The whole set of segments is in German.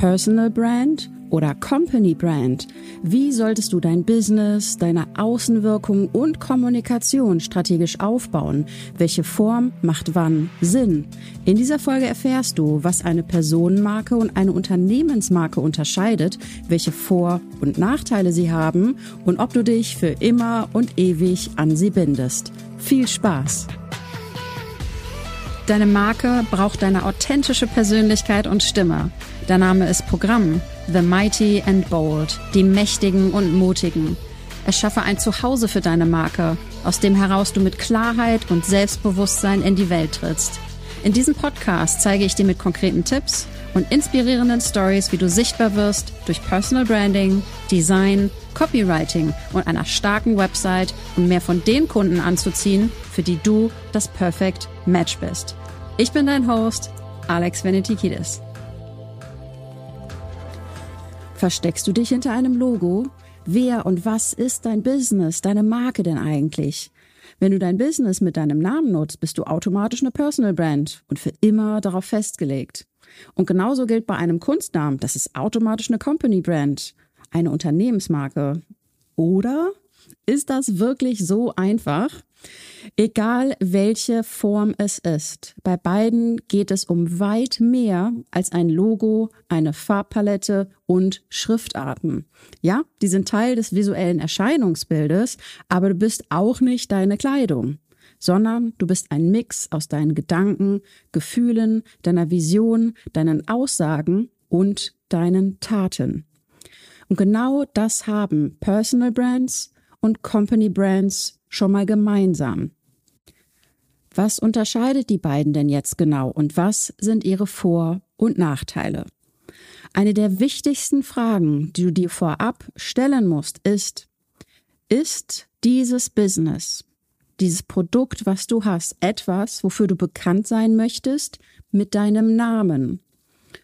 Personal Brand oder Company Brand? Wie solltest du dein Business, deine Außenwirkung und Kommunikation strategisch aufbauen? Welche Form macht wann Sinn? In dieser Folge erfährst du, was eine Personenmarke und eine Unternehmensmarke unterscheidet, welche Vor- und Nachteile sie haben und ob du dich für immer und ewig an sie bindest. Viel Spaß! Deine Marke braucht deine authentische Persönlichkeit und Stimme. Der Name ist Programm. The Mighty and Bold. Die Mächtigen und Mutigen. Erschaffe ein Zuhause für deine Marke, aus dem heraus du mit Klarheit und Selbstbewusstsein in die Welt trittst. In diesem Podcast zeige ich dir mit konkreten Tipps und inspirierenden Stories, wie du sichtbar wirst durch Personal Branding, Design, Copywriting und einer starken Website, um mehr von den Kunden anzuziehen, für die du das Perfect Match bist. Ich bin dein Host, Alex Venetikidis. Versteckst du dich hinter einem Logo? Wer und was ist dein Business, deine Marke denn eigentlich? Wenn du dein Business mit deinem Namen nutzt, bist du automatisch eine Personal Brand und für immer darauf festgelegt. Und genauso gilt bei einem Kunstnamen, das ist automatisch eine Company Brand, eine Unternehmensmarke. Oder ist das wirklich so einfach? Egal welche Form es ist, bei beiden geht es um weit mehr als ein Logo, eine Farbpalette und Schriftarten. Ja, die sind Teil des visuellen Erscheinungsbildes, aber du bist auch nicht deine Kleidung sondern du bist ein Mix aus deinen Gedanken, Gefühlen, deiner Vision, deinen Aussagen und deinen Taten. Und genau das haben Personal Brands und Company Brands schon mal gemeinsam. Was unterscheidet die beiden denn jetzt genau und was sind ihre Vor- und Nachteile? Eine der wichtigsten Fragen, die du dir vorab stellen musst, ist, ist dieses Business, dieses Produkt, was du hast, etwas, wofür du bekannt sein möchtest mit deinem Namen,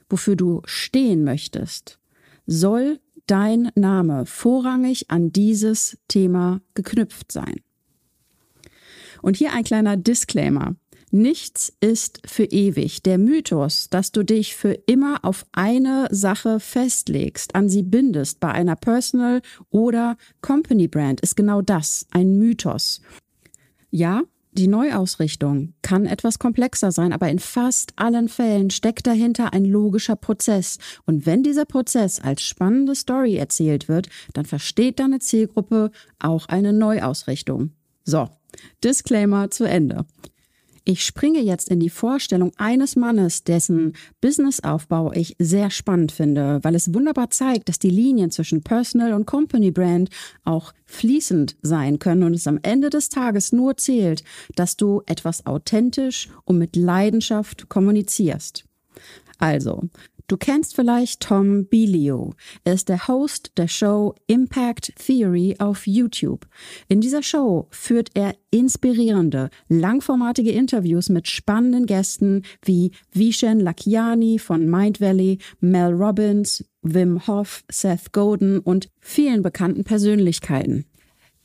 wofür du stehen möchtest? Soll dein Name vorrangig an dieses Thema geknüpft sein? Und hier ein kleiner Disclaimer. Nichts ist für ewig. Der Mythos, dass du dich für immer auf eine Sache festlegst, an sie bindest bei einer Personal oder Company Brand, ist genau das, ein Mythos. Ja, die Neuausrichtung kann etwas komplexer sein, aber in fast allen Fällen steckt dahinter ein logischer Prozess. Und wenn dieser Prozess als spannende Story erzählt wird, dann versteht deine Zielgruppe auch eine Neuausrichtung. So, Disclaimer zu Ende. Ich springe jetzt in die Vorstellung eines Mannes, dessen Businessaufbau ich sehr spannend finde, weil es wunderbar zeigt, dass die Linien zwischen Personal und Company Brand auch fließend sein können und es am Ende des Tages nur zählt, dass du etwas authentisch und mit Leidenschaft kommunizierst. Also, Du kennst vielleicht Tom Bilio. Er ist der Host der Show Impact Theory auf YouTube. In dieser Show führt er inspirierende, langformatige Interviews mit spannenden Gästen wie Vishen Lakiani von Mind Valley, Mel Robbins, Wim Hof, Seth Godin und vielen bekannten Persönlichkeiten.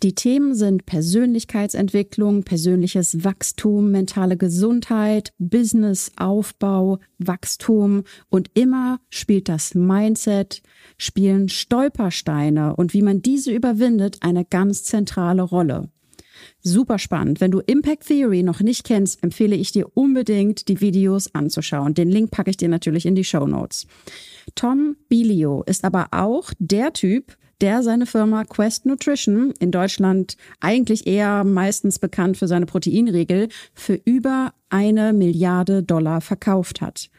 Die Themen sind Persönlichkeitsentwicklung, persönliches Wachstum, mentale Gesundheit, Businessaufbau, Wachstum und immer spielt das Mindset, spielen Stolpersteine und wie man diese überwindet eine ganz zentrale Rolle. Super spannend. Wenn du Impact Theory noch nicht kennst, empfehle ich dir unbedingt, die Videos anzuschauen. Den Link packe ich dir natürlich in die Show Notes. Tom Bilio ist aber auch der Typ, der seine Firma Quest Nutrition, in Deutschland eigentlich eher meistens bekannt für seine Proteinregel, für über eine Milliarde Dollar verkauft hat.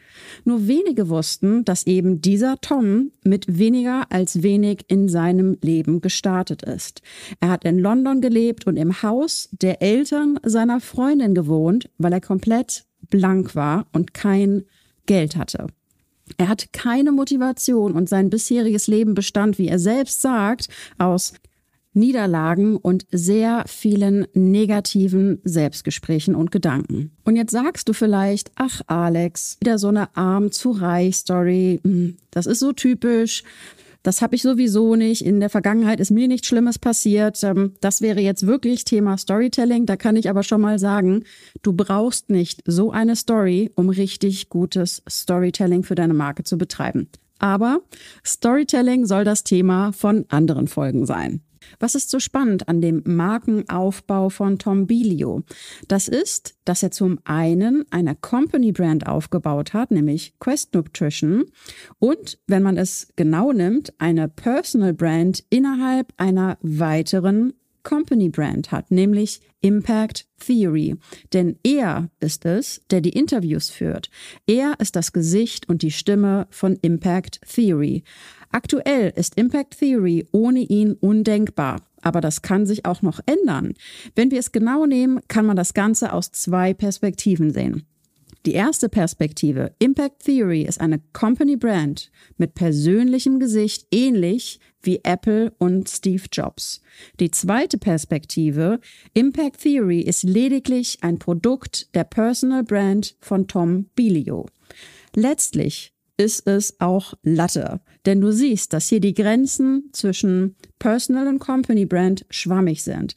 Nur wenige wussten, dass eben dieser Tom mit weniger als wenig in seinem Leben gestartet ist. Er hat in London gelebt und im Haus der Eltern seiner Freundin gewohnt, weil er komplett blank war und kein Geld hatte. Er hat keine Motivation und sein bisheriges Leben bestand, wie er selbst sagt, aus Niederlagen und sehr vielen negativen Selbstgesprächen und Gedanken. Und jetzt sagst du vielleicht, ach Alex, wieder so eine arm zu reich Story, hm, das ist so typisch. Das habe ich sowieso nicht. In der Vergangenheit ist mir nichts Schlimmes passiert. Ähm, das wäre jetzt wirklich Thema Storytelling. Da kann ich aber schon mal sagen, du brauchst nicht so eine Story, um richtig gutes Storytelling für deine Marke zu betreiben. Aber Storytelling soll das Thema von anderen Folgen sein. Was ist so spannend an dem Markenaufbau von Tom Bilio? Das ist, dass er zum einen eine Company Brand aufgebaut hat, nämlich Quest Nutrition und, wenn man es genau nimmt, eine Personal Brand innerhalb einer weiteren Company Brand hat, nämlich Impact Theory. Denn er ist es, der die Interviews führt. Er ist das Gesicht und die Stimme von Impact Theory. Aktuell ist Impact Theory ohne ihn undenkbar. Aber das kann sich auch noch ändern. Wenn wir es genau nehmen, kann man das Ganze aus zwei Perspektiven sehen. Die erste Perspektive, Impact Theory, ist eine Company Brand mit persönlichem Gesicht, ähnlich wie Apple und Steve Jobs. Die zweite Perspektive, Impact Theory, ist lediglich ein Produkt der Personal Brand von Tom Bilio. Letztlich ist es auch Latte, denn du siehst, dass hier die Grenzen zwischen Personal und Company Brand schwammig sind.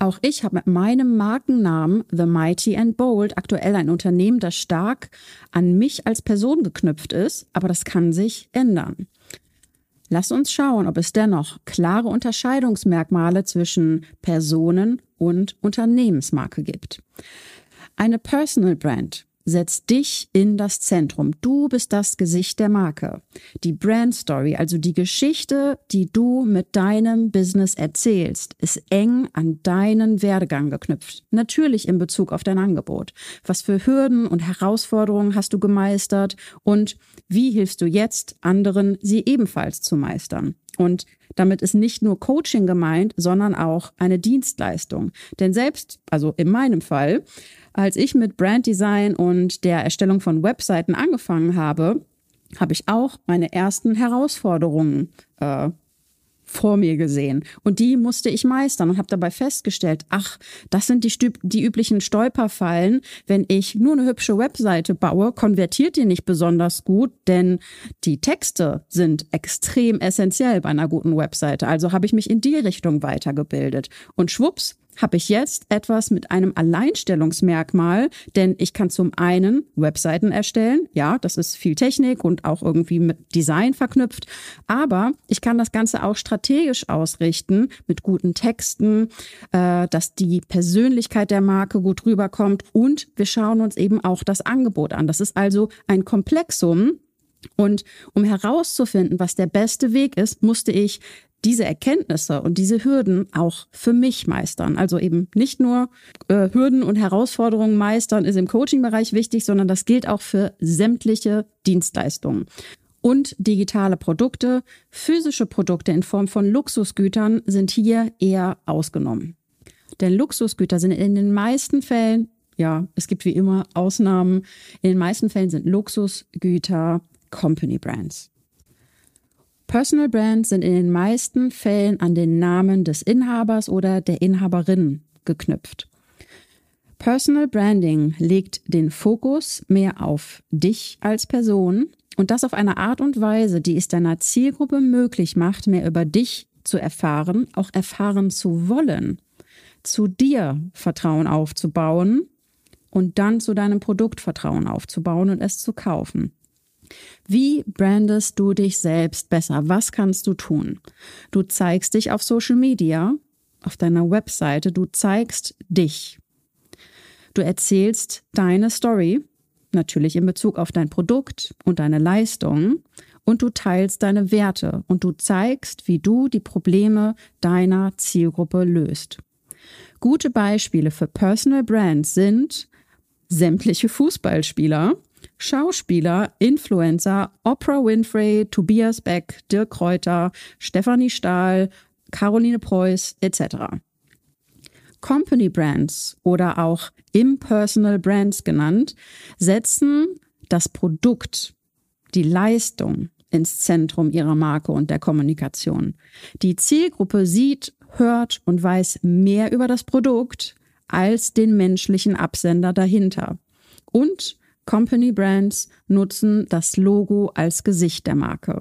Auch ich habe mit meinem Markennamen The Mighty and Bold aktuell ein Unternehmen, das stark an mich als Person geknüpft ist, aber das kann sich ändern. Lass uns schauen, ob es dennoch klare Unterscheidungsmerkmale zwischen Personen und Unternehmensmarke gibt. Eine Personal Brand Setz dich in das Zentrum. Du bist das Gesicht der Marke. Die Brand Story, also die Geschichte, die du mit deinem Business erzählst, ist eng an deinen Werdegang geknüpft. Natürlich in Bezug auf dein Angebot. Was für Hürden und Herausforderungen hast du gemeistert und wie hilfst du jetzt anderen, sie ebenfalls zu meistern? Und damit ist nicht nur Coaching gemeint, sondern auch eine Dienstleistung. Denn selbst, also in meinem Fall, als ich mit Branddesign und der Erstellung von Webseiten angefangen habe, habe ich auch meine ersten Herausforderungen äh, vor mir gesehen. Und die musste ich meistern und habe dabei festgestellt, ach, das sind die, die üblichen Stolperfallen. Wenn ich nur eine hübsche Webseite baue, konvertiert die nicht besonders gut, denn die Texte sind extrem essentiell bei einer guten Webseite. Also habe ich mich in die Richtung weitergebildet. Und schwupps, habe ich jetzt etwas mit einem Alleinstellungsmerkmal, denn ich kann zum einen Webseiten erstellen, ja, das ist viel Technik und auch irgendwie mit Design verknüpft, aber ich kann das Ganze auch strategisch ausrichten mit guten Texten, äh, dass die Persönlichkeit der Marke gut rüberkommt und wir schauen uns eben auch das Angebot an. Das ist also ein Komplexum, und um herauszufinden, was der beste Weg ist, musste ich diese Erkenntnisse und diese Hürden auch für mich meistern. Also eben nicht nur äh, Hürden und Herausforderungen meistern ist im Coaching-Bereich wichtig, sondern das gilt auch für sämtliche Dienstleistungen. Und digitale Produkte, physische Produkte in Form von Luxusgütern sind hier eher ausgenommen. Denn Luxusgüter sind in den meisten Fällen, ja, es gibt wie immer Ausnahmen, in den meisten Fällen sind Luxusgüter Company Brands. Personal Brands sind in den meisten Fällen an den Namen des Inhabers oder der Inhaberin geknüpft. Personal Branding legt den Fokus mehr auf dich als Person und das auf eine Art und Weise, die es deiner Zielgruppe möglich macht, mehr über dich zu erfahren, auch erfahren zu wollen, zu dir Vertrauen aufzubauen und dann zu deinem Produkt Vertrauen aufzubauen und es zu kaufen. Wie brandest du dich selbst besser? Was kannst du tun? Du zeigst dich auf Social Media, auf deiner Webseite, du zeigst dich. Du erzählst deine Story, natürlich in Bezug auf dein Produkt und deine Leistung, und du teilst deine Werte und du zeigst, wie du die Probleme deiner Zielgruppe löst. Gute Beispiele für Personal Brands sind sämtliche Fußballspieler, Schauspieler, Influencer, Oprah Winfrey, Tobias Beck, Dirk Kräuter, Stefanie Stahl, Caroline Preuß etc. Company Brands oder auch Impersonal Brands genannt, setzen das Produkt, die Leistung ins Zentrum ihrer Marke und der Kommunikation. Die Zielgruppe sieht, hört und weiß mehr über das Produkt als den menschlichen Absender dahinter. Und Company Brands nutzen das Logo als Gesicht der Marke.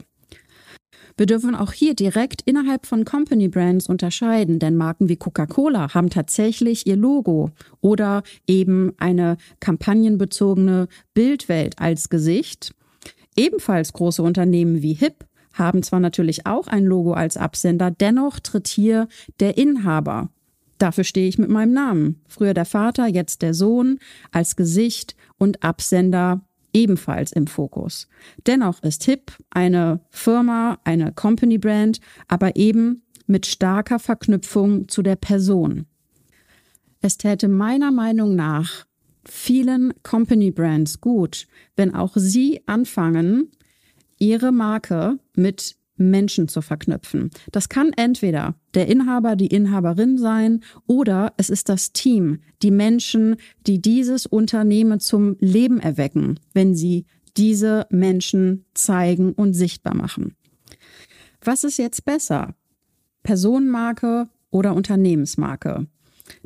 Wir dürfen auch hier direkt innerhalb von Company Brands unterscheiden, denn Marken wie Coca-Cola haben tatsächlich ihr Logo oder eben eine kampagnenbezogene Bildwelt als Gesicht. Ebenfalls große Unternehmen wie HIP haben zwar natürlich auch ein Logo als Absender, dennoch tritt hier der Inhaber. Dafür stehe ich mit meinem Namen. Früher der Vater, jetzt der Sohn als Gesicht und Absender ebenfalls im Fokus. Dennoch ist HIP eine Firma, eine Company Brand, aber eben mit starker Verknüpfung zu der Person. Es täte meiner Meinung nach vielen Company Brands gut, wenn auch sie anfangen, ihre Marke mit Menschen zu verknüpfen. Das kann entweder der Inhaber, die Inhaberin sein oder es ist das Team, die Menschen, die dieses Unternehmen zum Leben erwecken, wenn sie diese Menschen zeigen und sichtbar machen. Was ist jetzt besser? Personenmarke oder Unternehmensmarke?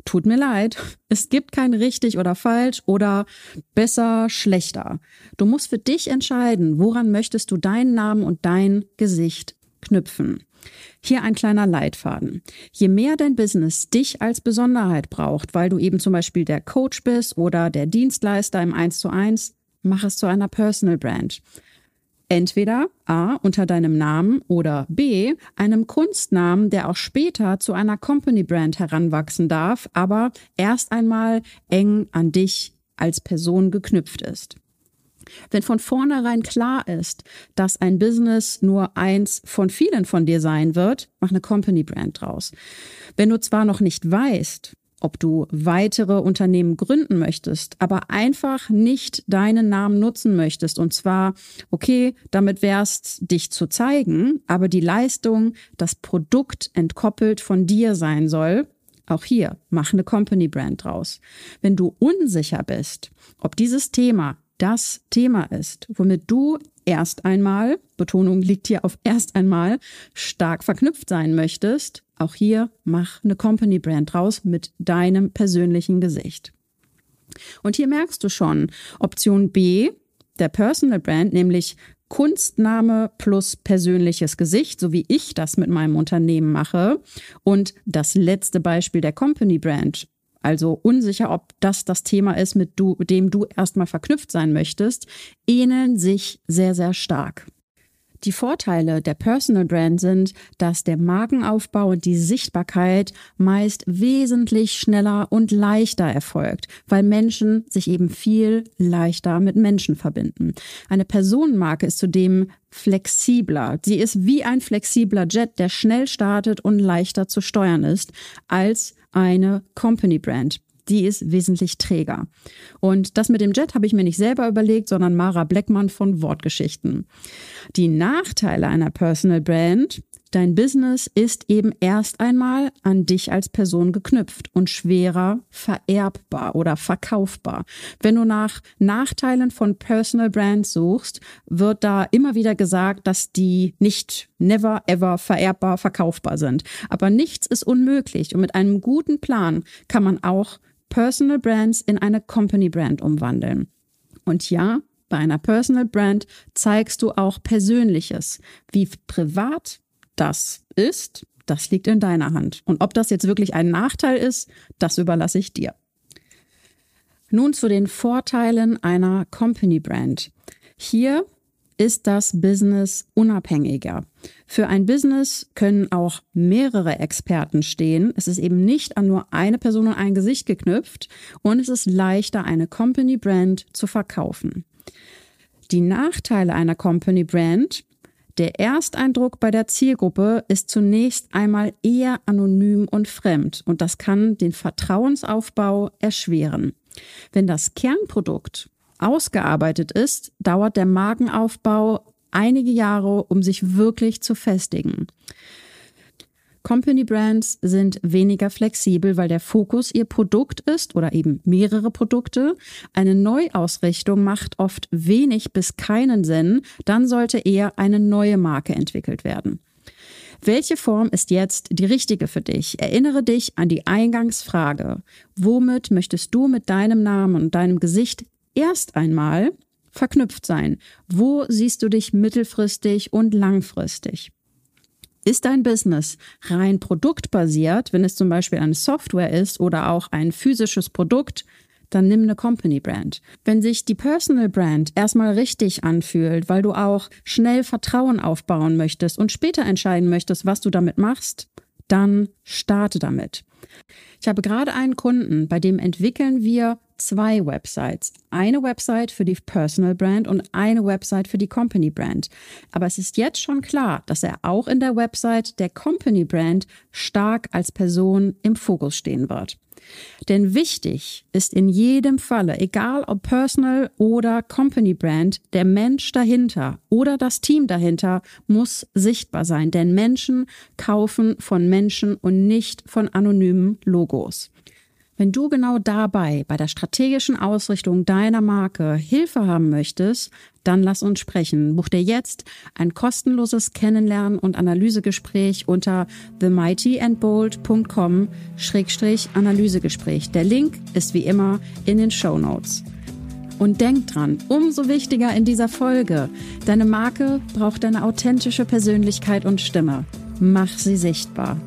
Tut mir leid, es gibt kein richtig oder falsch oder besser, schlechter. Du musst für dich entscheiden, woran möchtest du deinen Namen und dein Gesicht knüpfen. Hier ein kleiner Leitfaden. Je mehr dein Business dich als Besonderheit braucht, weil du eben zum Beispiel der Coach bist oder der Dienstleister im 1 zu 1, mach es zu einer Personal Brand. Entweder A unter deinem Namen oder B einem Kunstnamen, der auch später zu einer Company Brand heranwachsen darf, aber erst einmal eng an dich als Person geknüpft ist. Wenn von vornherein klar ist, dass ein Business nur eins von vielen von dir sein wird, mach eine Company Brand draus. Wenn du zwar noch nicht weißt, ob du weitere Unternehmen gründen möchtest, aber einfach nicht deinen Namen nutzen möchtest. Und zwar, okay, damit wärst dich zu zeigen, aber die Leistung, das Produkt entkoppelt von dir sein soll. Auch hier, mach eine Company Brand draus. Wenn du unsicher bist, ob dieses Thema das Thema ist, womit du erst einmal, Betonung liegt hier auf erst einmal, stark verknüpft sein möchtest, auch hier mach eine Company Brand draus mit deinem persönlichen Gesicht. Und hier merkst du schon, Option B, der Personal Brand, nämlich Kunstname plus persönliches Gesicht, so wie ich das mit meinem Unternehmen mache. Und das letzte Beispiel der Company Brand, also unsicher, ob das das Thema ist, mit, du, mit dem du erstmal verknüpft sein möchtest, ähneln sich sehr, sehr stark. Die Vorteile der Personal Brand sind, dass der Markenaufbau und die Sichtbarkeit meist wesentlich schneller und leichter erfolgt, weil Menschen sich eben viel leichter mit Menschen verbinden. Eine Personenmarke ist zudem flexibler. Sie ist wie ein flexibler Jet, der schnell startet und leichter zu steuern ist als eine Company Brand die ist wesentlich träger. Und das mit dem Jet habe ich mir nicht selber überlegt, sondern Mara Bleckmann von Wortgeschichten. Die Nachteile einer Personal Brand Dein Business ist eben erst einmal an dich als Person geknüpft und schwerer vererbbar oder verkaufbar. Wenn du nach Nachteilen von Personal Brands suchst, wird da immer wieder gesagt, dass die nicht never ever vererbbar verkaufbar sind. Aber nichts ist unmöglich und mit einem guten Plan kann man auch Personal Brands in eine Company Brand umwandeln. Und ja, bei einer Personal Brand zeigst du auch Persönliches. Wie privat das ist, das liegt in deiner Hand. Und ob das jetzt wirklich ein Nachteil ist, das überlasse ich dir. Nun zu den Vorteilen einer Company Brand. Hier ist das Business unabhängiger. Für ein Business können auch mehrere Experten stehen. Es ist eben nicht an nur eine Person und ein Gesicht geknüpft und es ist leichter, eine Company Brand zu verkaufen. Die Nachteile einer Company Brand der Ersteindruck bei der Zielgruppe ist zunächst einmal eher anonym und fremd und das kann den Vertrauensaufbau erschweren. Wenn das Kernprodukt ausgearbeitet ist, dauert der Markenaufbau einige Jahre, um sich wirklich zu festigen. Company Brands sind weniger flexibel, weil der Fokus ihr Produkt ist oder eben mehrere Produkte. Eine Neuausrichtung macht oft wenig bis keinen Sinn. Dann sollte eher eine neue Marke entwickelt werden. Welche Form ist jetzt die richtige für dich? Erinnere dich an die Eingangsfrage. Womit möchtest du mit deinem Namen und deinem Gesicht erst einmal verknüpft sein? Wo siehst du dich mittelfristig und langfristig? Ist dein Business rein produktbasiert, wenn es zum Beispiel eine Software ist oder auch ein physisches Produkt, dann nimm eine Company Brand. Wenn sich die Personal Brand erstmal richtig anfühlt, weil du auch schnell Vertrauen aufbauen möchtest und später entscheiden möchtest, was du damit machst, dann starte damit. Ich habe gerade einen Kunden, bei dem entwickeln wir zwei Websites. Eine Website für die Personal Brand und eine Website für die Company Brand. Aber es ist jetzt schon klar, dass er auch in der Website der Company Brand stark als Person im Fokus stehen wird. Denn wichtig ist in jedem Falle, egal ob Personal oder Company Brand, der Mensch dahinter oder das Team dahinter muss sichtbar sein. Denn Menschen kaufen von Menschen und nicht von anonymen Logos. Wenn du genau dabei, bei der strategischen Ausrichtung deiner Marke Hilfe haben möchtest, dann lass uns sprechen. Buch dir jetzt ein kostenloses Kennenlernen und Analysegespräch unter themightyandbold.com-analysegespräch. Der Link ist wie immer in den Show Notes. Und denk dran, umso wichtiger in dieser Folge, deine Marke braucht eine authentische Persönlichkeit und Stimme. Mach sie sichtbar.